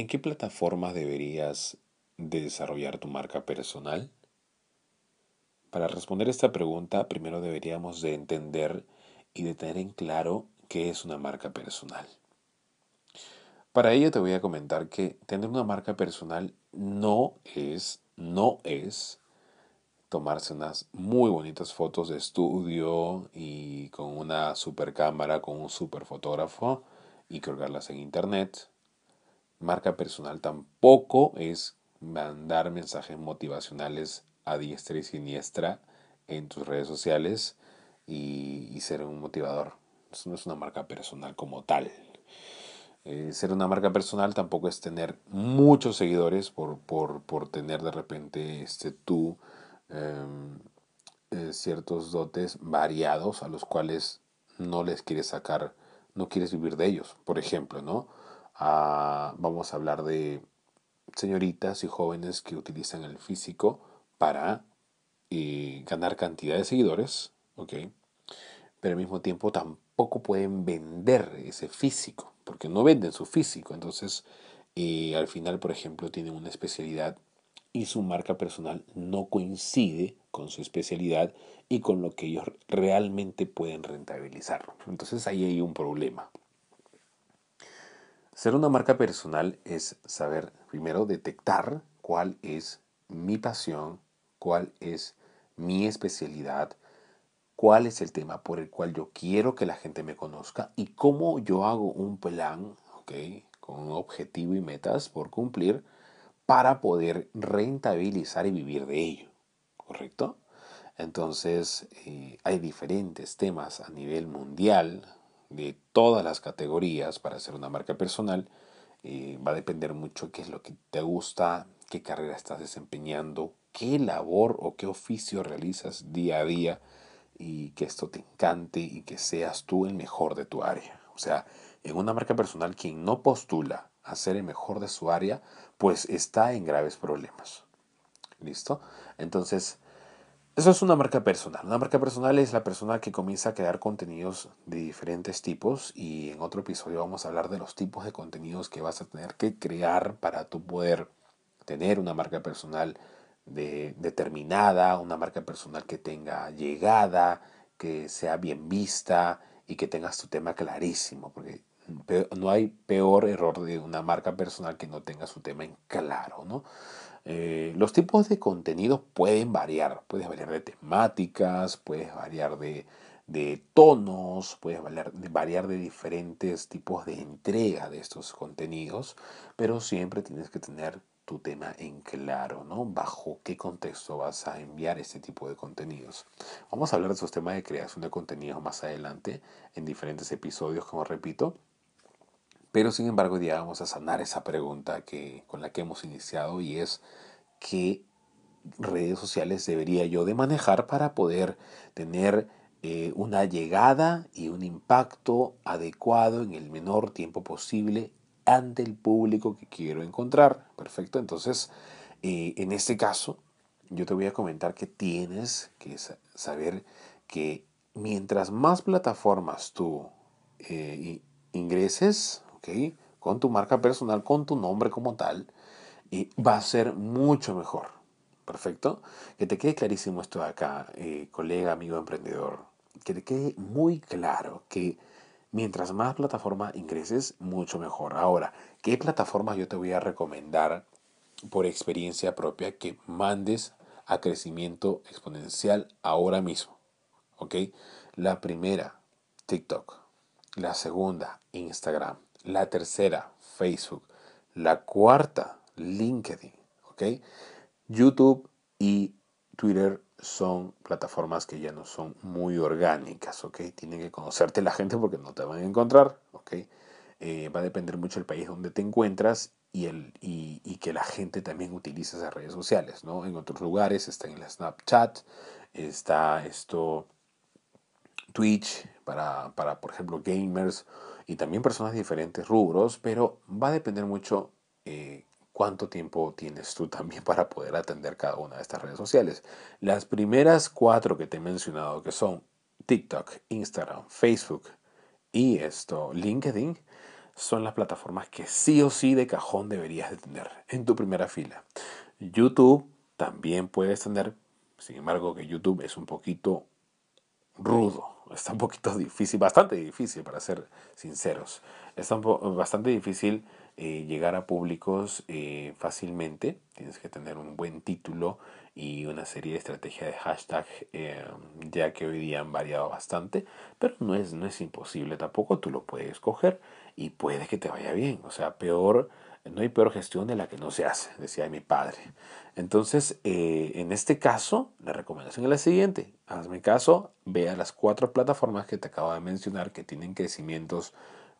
¿En qué plataformas deberías desarrollar tu marca personal? Para responder esta pregunta, primero deberíamos de entender y de tener en claro qué es una marca personal. Para ello te voy a comentar que tener una marca personal no es, no es tomarse unas muy bonitas fotos de estudio y con una super cámara, con un super fotógrafo y colgarlas en internet. Marca personal tampoco es mandar mensajes motivacionales a diestra y siniestra en tus redes sociales y, ser un motivador. Eso no es una marca personal como tal. Eh, ser una marca personal tampoco es tener muchos seguidores por, por, tener de repente este, tú em, eh, ciertos dotes variados a los cuales no les quieres sacar, no quieres vivir de ellos. Por ejemplo, ¿no? Vamos a hablar de señoritas y jóvenes que utilizan el físico para eh, ganar cantidad de seguidores, ¿ok? Pero al mismo tiempo tampoco pueden vender ese físico, porque no venden su físico. Entonces, eh, al final, por ejemplo, tienen una especialidad y su marca personal no coincide con su especialidad y con lo que ellos realmente pueden rentabilizar. Entonces ahí hay un problema. Ser una marca personal es saber primero detectar cuál es mi pasión, cuál es mi especialidad, cuál es el tema por el cual yo quiero que la gente me conozca y cómo yo hago un plan, con un objetivo y metas por cumplir para poder rentabilizar y vivir de ello, ¿correcto? Entonces, eh, hay diferentes temas a nivel mundial, de todas las categorías para hacer una marca personal. Eh, va a depender mucho qué es lo que te gusta, qué carrera estás desempeñando, qué labor o qué oficio realizas día a día y que esto te encante y que seas tú el mejor de tu área. O sea, en una marca personal, quien no postula a ser el mejor de su área, pues está en graves problemas. ¿Listo? Entonces, eso es una marca personal. Una marca personal es la persona que comienza a crear contenidos de diferentes tipos y en otro episodio vamos a hablar de los tipos de contenidos que vas a tener que crear para tu poder tener una marca personal de, determinada, una marca personal que tenga llegada, que sea bien vista y que tengas tu tema clarísimo, porque no hay peor error de una marca personal que no tenga su tema en claro, ¿no? Eh, los tipos de contenido pueden variar, puedes variar de temáticas, puedes variar de, tonos, puedes variar, variar de diferentes tipos de entrega de estos contenidos, pero siempre tienes que tener tu tema en claro, ¿no? Bajo qué contexto vas a enviar este tipo de contenidos. Vamos a hablar de esos temas de creación de contenidos más adelante en diferentes episodios, como repito. Pero sin embargo, ya vamos a sanar esa pregunta que, con la que hemos iniciado y es qué redes sociales debería yo de manejar para poder tener eh, una llegada y un impacto adecuado en el menor tiempo posible ante el público que quiero encontrar. Perfecto, entonces eh, en este caso yo te voy a comentar que tienes que saber que mientras más plataformas tú eh, ingreses, con tu marca personal, con tu nombre como tal, y va a ser mucho mejor. Perfecto. Que te quede clarísimo esto de acá, eh, colega, amigo emprendedor. Que te quede muy claro que mientras más plataforma ingreses, mucho mejor. Ahora, ¿qué plataformas yo te voy a recomendar por experiencia propia que mandes a crecimiento exponencial ahora mismo? ¿Ok? La primera, TikTok. La segunda, Instagram. La tercera, Facebook. La cuarta, LinkedIn. YouTube y Twitter son plataformas que ya no son muy orgánicas, ¿ok? Tienen que conocerte la gente porque no te van a encontrar. Eh, va a depender mucho del país donde te encuentras y, el, y, y, que la gente también utilice esas redes sociales, ¿no? En otros lugares está en la Snapchat, está esto Twitch para, para, por ejemplo, gamers y también personas de diferentes rubros, pero va a depender mucho eh, cuánto tiempo tienes tú también para poder atender cada una de estas redes sociales. Las primeras cuatro que te he mencionado, que son TikTok, Instagram, Facebook y esto, LinkedIn, son las plataformas que sí o sí de cajón deberías de tener en tu primera fila. YouTube también puedes tener, sin embargo que YouTube es un poquito rudo, está un poquito difícil, bastante difícil para ser sinceros. Está bastante difícil eh, llegar a públicos eh, fácilmente. Tienes que tener un buen título y una serie de estrategias de hashtag, eh, ya que hoy día han variado bastante, pero no es, no es imposible tampoco, tú lo puedes coger y puede que te vaya bien. O sea, peor, no hay peor gestión de la que no se hace, decía mi padre. Entonces, en este caso, la recomendación es la siguiente. Hazme caso, ve a las cuatro plataformas que te acabo de mencionar que tienen crecimientos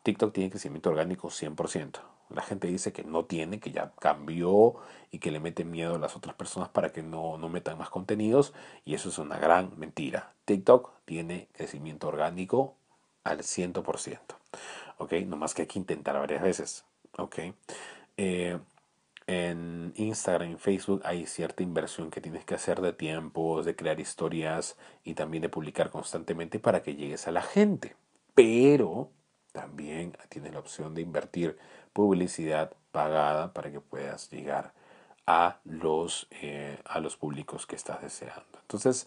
TikTok tiene crecimiento orgánico 100%. La gente dice que no tiene, que ya cambió y que le mete miedo a las otras personas para que no, no metan más contenidos y eso es una gran mentira. TikTok tiene crecimiento orgánico al 100%. ¿Ok? No más que hay que intentar varias veces. ¿Ok? Eh, en Instagram y Facebook hay cierta inversión que tienes que hacer de tiempos, de crear historias y también de publicar constantemente para que llegues a la gente. Pero también tienes la opción de invertir publicidad pagada para que puedas llegar a los, eh, a los públicos que estás deseando. Entonces,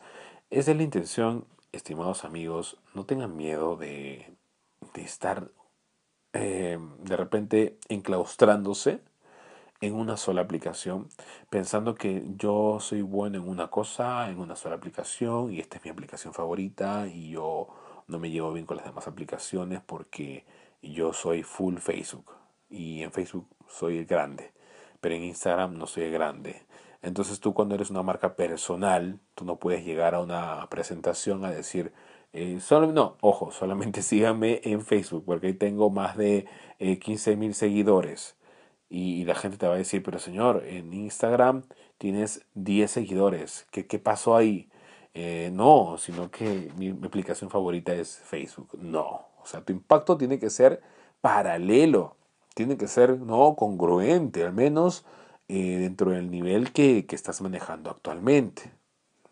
esa es la intención, estimados amigos. No tengan miedo de, estar eh, de repente enclaustrándose en una sola aplicación, pensando que yo soy bueno en una cosa, en una sola aplicación, y esta es mi aplicación favorita, y yo no me llevo bien con las demás aplicaciones porque yo soy full Facebook y en Facebook soy el grande, pero en Instagram no soy el grande. Entonces tú cuando eres una marca personal, tú no puedes llegar a una presentación a decir, eh, solo, no, ojo, solamente síganme en Facebook porque ahí tengo más de eh, 15 mil seguidores. Y, la gente te va a decir, pero señor, en Instagram tienes 10 seguidores. ¿Qué, qué pasó ahí? Eh, no, sino que mi, aplicación favorita es Facebook. No, o sea, tu impacto tiene que ser paralelo, tiene que ser no congruente, al menos eh, dentro del nivel que, que estás manejando actualmente.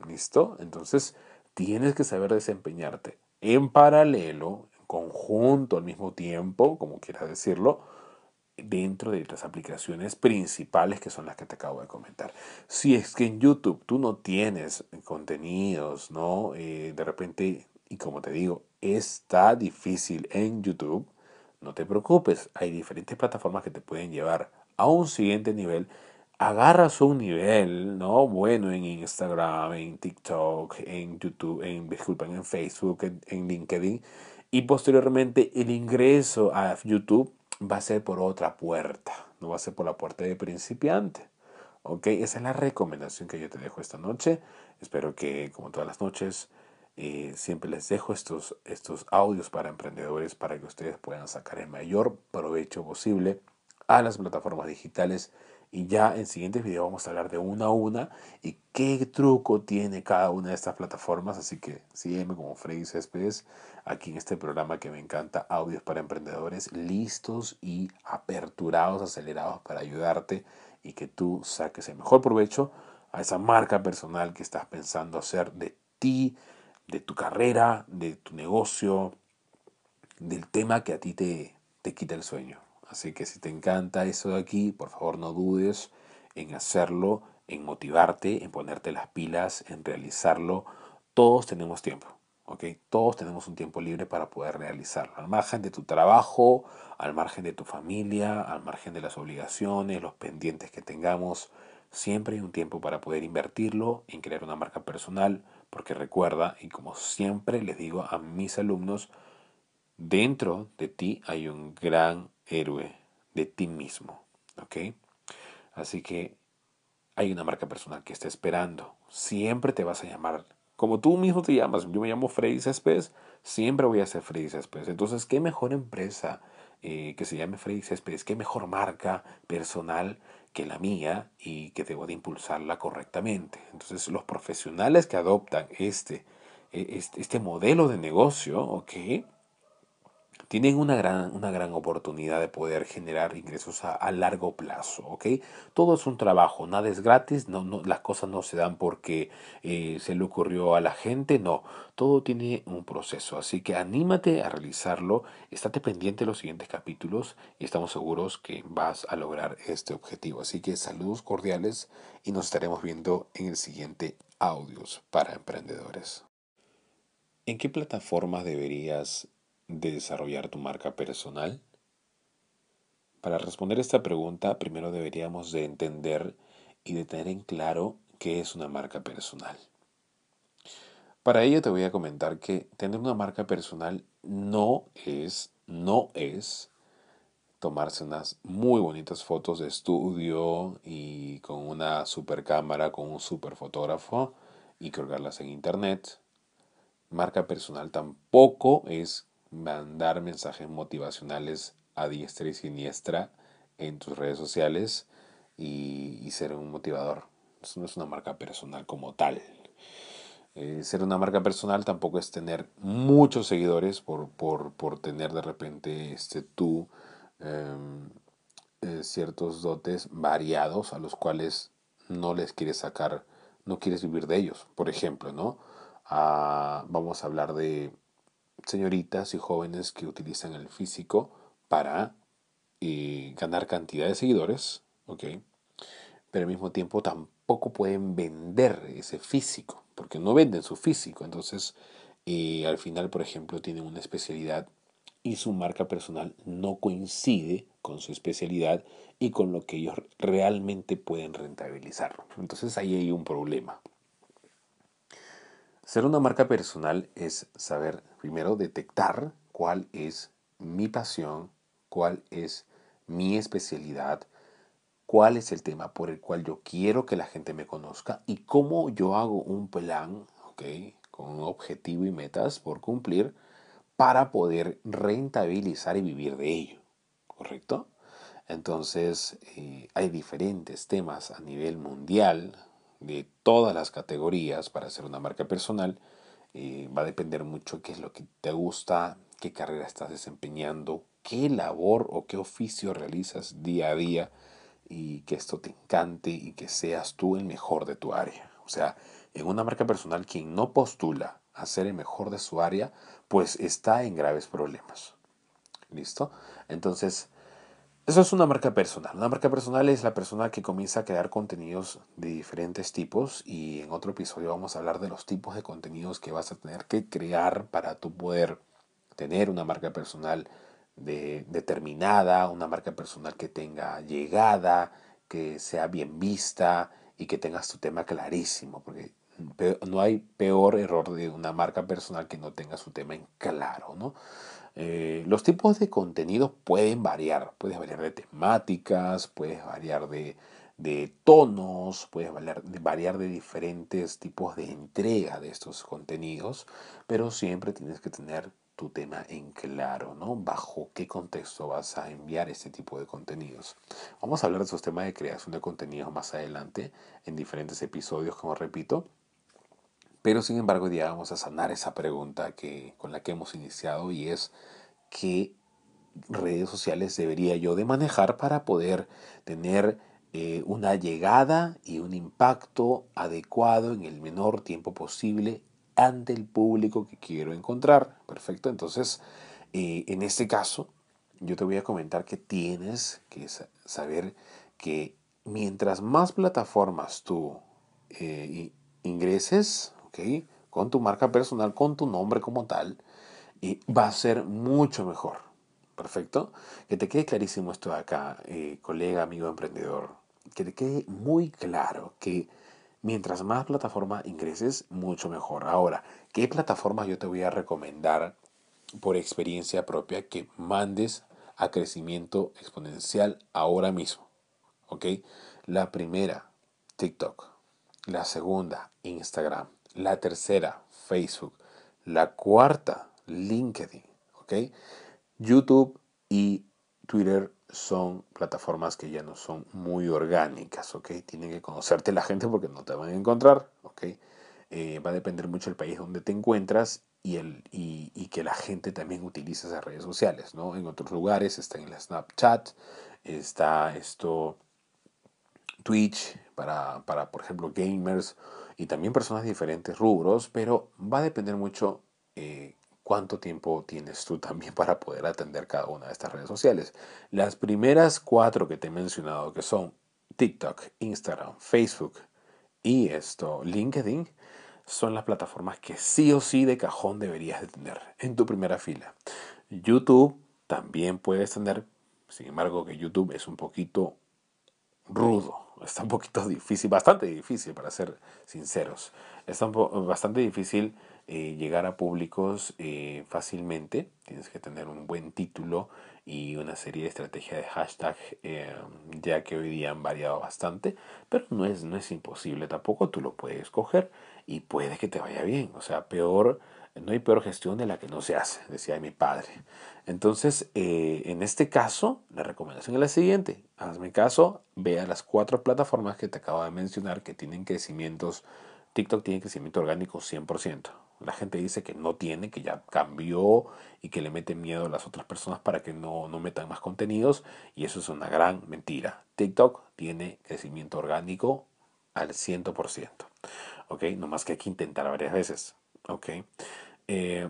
¿Listo? Entonces, tienes que saber desempeñarte en paralelo, en conjunto, al mismo tiempo, como quieras decirlo, dentro de las aplicaciones principales que son las que te acabo de comentar. Si es que en YouTube tú no tienes contenidos, ¿no? Eh, de repente, y como te digo, está difícil en YouTube, no te preocupes, hay diferentes plataformas que te pueden llevar a un siguiente nivel. Agarras un nivel, ¿no? Bueno en Instagram, en TikTok, en YouTube, en, disculpen, en Facebook, en LinkedIn. Y posteriormente el ingreso a YouTube va a ser por otra puerta, no va a ser por la puerta de principiante. ¿Ok? Esa es la recomendación que yo te dejo esta noche. Espero que, como todas las noches, eh, siempre les dejo estos, estos audios para emprendedores para que ustedes puedan sacar el mayor provecho posible a las plataformas digitales y ya en siguientes videos vamos a hablar de una a una y qué truco tiene cada una de estas plataformas. Así que sígueme como Freddy Céspedes aquí en este programa que me encanta, Audios para Emprendedores, listos y aperturados, acelerados para ayudarte y que tú saques el mejor provecho a esa marca personal que estás pensando hacer de ti, de tu carrera, de tu negocio, del tema que a ti te, te quita el sueño. Así que si te encanta eso de aquí, por favor no dudes en hacerlo, en motivarte, en ponerte las pilas, en realizarlo. Todos tenemos tiempo, ¿ok? Todos tenemos un tiempo libre para poder realizarlo. Al margen de tu trabajo, al margen de tu familia, al margen de las obligaciones, los pendientes que tengamos, siempre hay un tiempo para poder invertirlo en crear una marca personal, porque recuerda, y como siempre les digo a mis alumnos, dentro de ti hay un gran héroe de ti mismo. ¿Ok? Así que hay una marca personal que está esperando. Siempre te vas a llamar. Como tú mismo te llamas, yo me llamo Freddy Céspedes, siempre voy a ser Freddy Céspedes. Entonces, ¿qué mejor empresa eh, que se llame Freddy Céspedes? ¿Qué mejor marca personal que la mía y que debo de impulsarla correctamente? Entonces, los profesionales que adoptan este, e, este, este modelo de negocio, ¿ok? Tienen una gran, una gran oportunidad de poder generar ingresos a, largo plazo, ¿ok? Todo es un trabajo, nada es gratis, no, las cosas no se dan porque eh, se le ocurrió a la gente, no, todo tiene un proceso, así que anímate a realizarlo, estate pendiente de los siguientes capítulos y estamos seguros que vas a lograr este objetivo. Así que saludos cordiales y nos estaremos viendo en el siguiente audios para emprendedores. ¿En qué plataformas deberías de desarrollar tu marca personal? Para responder esta pregunta, primero deberíamos de entender y de tener en claro qué es una marca personal. Para ello te voy a comentar que tener una marca personal no es, no es tomarse unas muy bonitas fotos de estudio y con una super cámara, con un super fotógrafo y colgarlas en internet. Marca personal tampoco es mandar mensajes motivacionales a diestra y siniestra en tus redes sociales y, ser un motivador. Eso no es una marca personal como tal. Eh, ser una marca personal tampoco es tener muchos seguidores por, por, tener de repente este, tú em, eh, ciertos dotes variados a los cuales no les quieres sacar, no quieres vivir de ellos. Por ejemplo, ¿no? Ah, vamos a hablar de señoritas y jóvenes que utilizan el físico para eh, ganar cantidad de seguidores. Pero al mismo tiempo tampoco pueden vender ese físico, porque no venden su físico. Entonces, eh, al final, por ejemplo, tienen una especialidad y su marca personal no coincide con su especialidad y con lo que ellos realmente pueden rentabilizar. Entonces ahí hay un problema. Ser una marca personal es saber primero detectar cuál es mi pasión, cuál es mi especialidad, cuál es el tema por el cual yo quiero que la gente me conozca y cómo yo hago un plan, ¿ok? Con un objetivo y metas por cumplir para poder rentabilizar y vivir de ello, ¿correcto? Entonces, eh, hay diferentes temas a nivel mundial, de todas las categorías para hacer una marca personal. Eh, va a depender mucho qué es lo que te gusta, qué carrera estás desempeñando, qué labor o qué oficio realizas día a día y que esto te encante y que seas tú el mejor de tu área. O sea, en una marca personal, quien no postula a ser el mejor de su área, pues está en graves problemas. ¿Listo? Entonces, eso es una marca personal. Una marca personal es la persona que comienza a crear contenidos de diferentes tipos y en otro episodio vamos a hablar de los tipos de contenidos que vas a tener que crear para tu poder tener una marca personal de, determinada, una marca personal que tenga llegada, que sea bien vista y que tengas tu tema clarísimo, porque no hay peor error de una marca personal que no tenga su tema en claro, ¿no? Eh, los tipos de contenido pueden variar, puedes variar de temáticas, puedes variar de, tonos, puedes variar, variar de diferentes tipos de entrega de estos contenidos, pero siempre tienes que tener tu tema en claro, ¿no? Bajo qué contexto vas a enviar este tipo de contenidos. Vamos a hablar de esos temas de creación de contenidos más adelante en diferentes episodios, como repito. Pero sin embargo, ya vamos a sanar esa pregunta que, con la que hemos iniciado y es qué redes sociales debería yo de manejar para poder tener eh, una llegada y un impacto adecuado en el menor tiempo posible ante el público que quiero encontrar. Perfecto, entonces eh, en este caso yo te voy a comentar que tienes que saber que mientras más plataformas tú eh, ingreses, con tu marca personal, con tu nombre como tal, y va a ser mucho mejor. Perfecto. Que te quede clarísimo esto de acá, eh, colega, amigo emprendedor. Que te quede muy claro que mientras más plataforma ingreses, mucho mejor. Ahora, ¿qué plataformas yo te voy a recomendar por experiencia propia que mandes a crecimiento exponencial ahora mismo? ¿Ok? La primera, TikTok. La segunda, Instagram. La tercera, Facebook. La cuarta, LinkedIn. YouTube y Twitter son plataformas que ya no son muy orgánicas. ¿ok? Tienen que conocerte la gente porque no te van a encontrar. Eh, va a depender mucho del país donde te encuentras y, el, y, y, que la gente también utilice esas redes sociales, ¿no? En otros lugares está en la Snapchat, está esto Twitch para, para, por ejemplo, gamers y también personas de diferentes rubros, pero va a depender mucho eh, cuánto tiempo tienes tú también para poder atender cada una de estas redes sociales. Las primeras cuatro que te he mencionado, que son TikTok, Instagram, Facebook y esto, LinkedIn, son las plataformas que sí o sí de cajón deberías de tener en tu primera fila. YouTube también puedes tener, sin embargo que YouTube es un poquito rudo, está un poquito difícil, bastante difícil para ser sinceros. Está bastante difícil eh, llegar a públicos eh, fácilmente. Tienes que tener un buen título y una serie de estrategias de hashtag, eh, ya que hoy día han variado bastante, pero no es, no es imposible tampoco, tú lo puedes coger y puede que te vaya bien. O sea, peor, no hay peor gestión de la que no se hace, decía mi padre. Entonces, en este caso, la recomendación es la siguiente. Hazme caso, ve a las cuatro plataformas que te acabo de mencionar que tienen crecimientos. TikTok tiene crecimiento orgánico 100%. La gente dice que no tiene, que ya cambió y que le mete miedo a las otras personas para que no, no metan más contenidos. Y eso es una gran mentira. TikTok tiene crecimiento orgánico al 100%. ¿Ok? No más que hay que intentar varias veces. ¿Ok? Eh,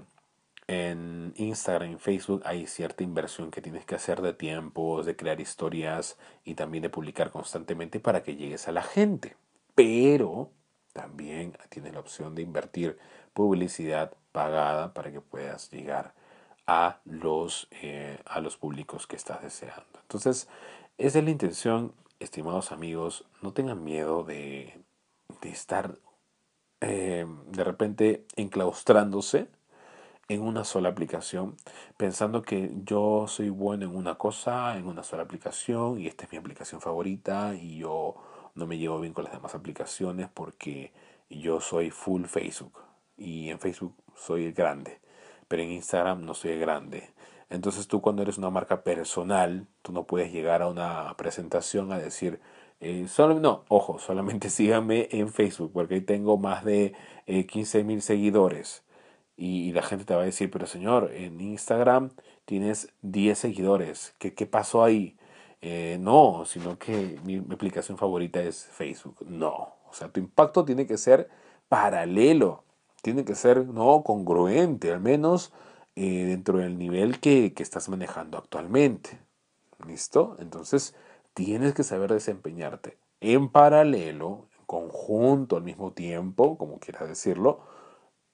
en Instagram y Facebook hay cierta inversión que tienes que hacer de tiempos, de crear historias y también de publicar constantemente para que llegues a la gente. Pero también tienes la opción de invertir publicidad pagada para que puedas llegar a los, eh, a los públicos que estás deseando. Entonces, esa es la intención, estimados amigos, no tengan miedo de, de estar eh, de repente enclaustrándose en una sola aplicación, pensando que yo soy bueno en una cosa, en una sola aplicación, y esta es mi aplicación favorita, y yo no me llevo bien con las demás aplicaciones porque yo soy full Facebook y en Facebook soy el grande, pero en Instagram no soy el grande. Entonces tú cuando eres una marca personal, tú no puedes llegar a una presentación a decir, eh, solo, no, ojo, solamente síganme en Facebook porque ahí tengo más de eh, 15 mil seguidores. Y, la gente te va a decir, pero señor, en Instagram tienes 10 seguidores. ¿Qué, qué pasó ahí? Eh, no, sino que mi, mi aplicación favorita es Facebook. No, o sea, tu impacto tiene que ser paralelo tiene que ser no congruente, al menos eh, dentro del nivel que, que estás manejando actualmente. ¿Listo? Entonces tienes que saber desempeñarte en paralelo, en conjunto, al mismo tiempo, como quieras decirlo,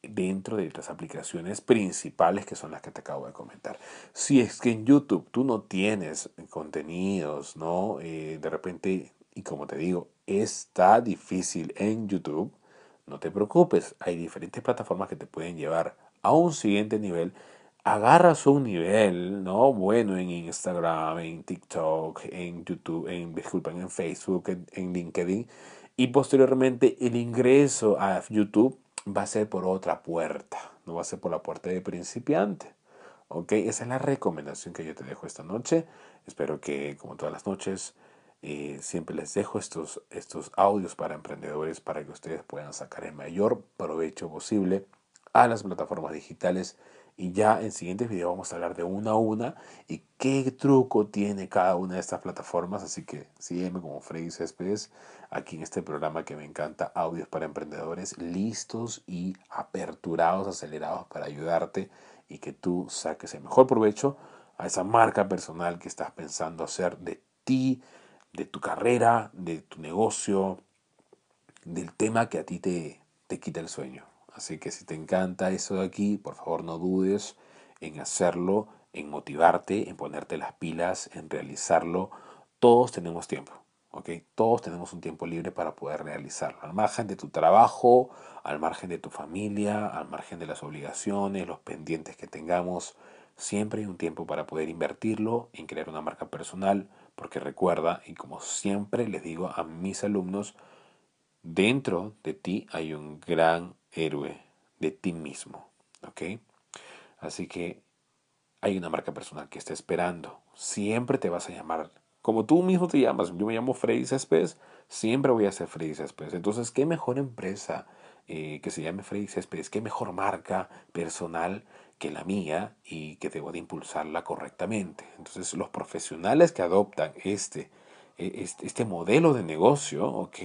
dentro de las aplicaciones principales que son las que te acabo de comentar. Si es que en YouTube tú no tienes contenidos, ¿no? Eh, de repente, y como te digo, está difícil en YouTube, no te preocupes, hay diferentes plataformas que te pueden llevar a un siguiente nivel. Agarras un nivel, ¿no? Bueno en Instagram, en TikTok, en YouTube, en, disculpen, en Facebook, en, LinkedIn. Y posteriormente el ingreso a YouTube va a ser por otra puerta, no va a ser por la puerta de principiante. ¿Ok? Esa es la recomendación que yo te dejo esta noche. Espero que, como todas las noches, eh, siempre les dejo estos, estos audios para emprendedores para que ustedes puedan sacar el mayor provecho posible a las plataformas digitales. Y ya en siguientes videos vamos a hablar de una a una y qué truco tiene cada una de estas plataformas. Así que sígueme como Freddy Céspedes aquí en este programa que me encanta, Audios para Emprendedores, listos y aperturados, acelerados para ayudarte y que tú saques el mejor provecho a esa marca personal que estás pensando hacer de ti de tu carrera, de tu negocio, del tema que a ti te, te quita el sueño. Así que si te encanta eso de aquí, por favor no dudes en hacerlo, en motivarte, en ponerte las pilas, en realizarlo. Todos tenemos tiempo, ¿ok? Todos tenemos un tiempo libre para poder realizarlo. Al margen de tu trabajo, al margen de tu familia, al margen de las obligaciones, los pendientes que tengamos, siempre hay un tiempo para poder invertirlo en crear una marca personal, porque recuerda, y como siempre les digo a mis alumnos, dentro de ti hay un gran héroe de ti mismo. ¿Ok? Así que hay una marca personal que está esperando. Siempre te vas a llamar como tú mismo te llamas. Yo me llamo Freddy Céspedes, siempre voy a ser Freddy Céspedes. Entonces, ¿qué mejor empresa eh, que se llame Freddy Céspedes, qué mejor marca personal que la mía y que debo de impulsarla correctamente. Entonces los profesionales que adoptan este, e, este, este modelo de negocio, ¿ok?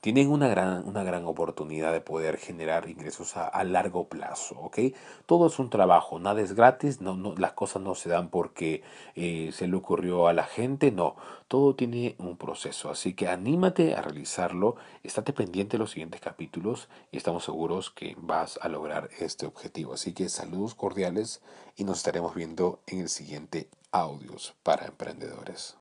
Tienen una gran, una gran oportunidad de poder generar ingresos a, largo plazo, ¿ok? Todo es un trabajo, nada es gratis, no, no, las cosas no se dan porque eh, se le ocurrió a la gente, no, todo tiene un proceso, así que anímate a realizarlo, estate pendiente de los siguientes capítulos y estamos seguros que vas a lograr este objetivo. Así que saludos cordiales y nos estaremos viendo en el siguiente audios para emprendedores.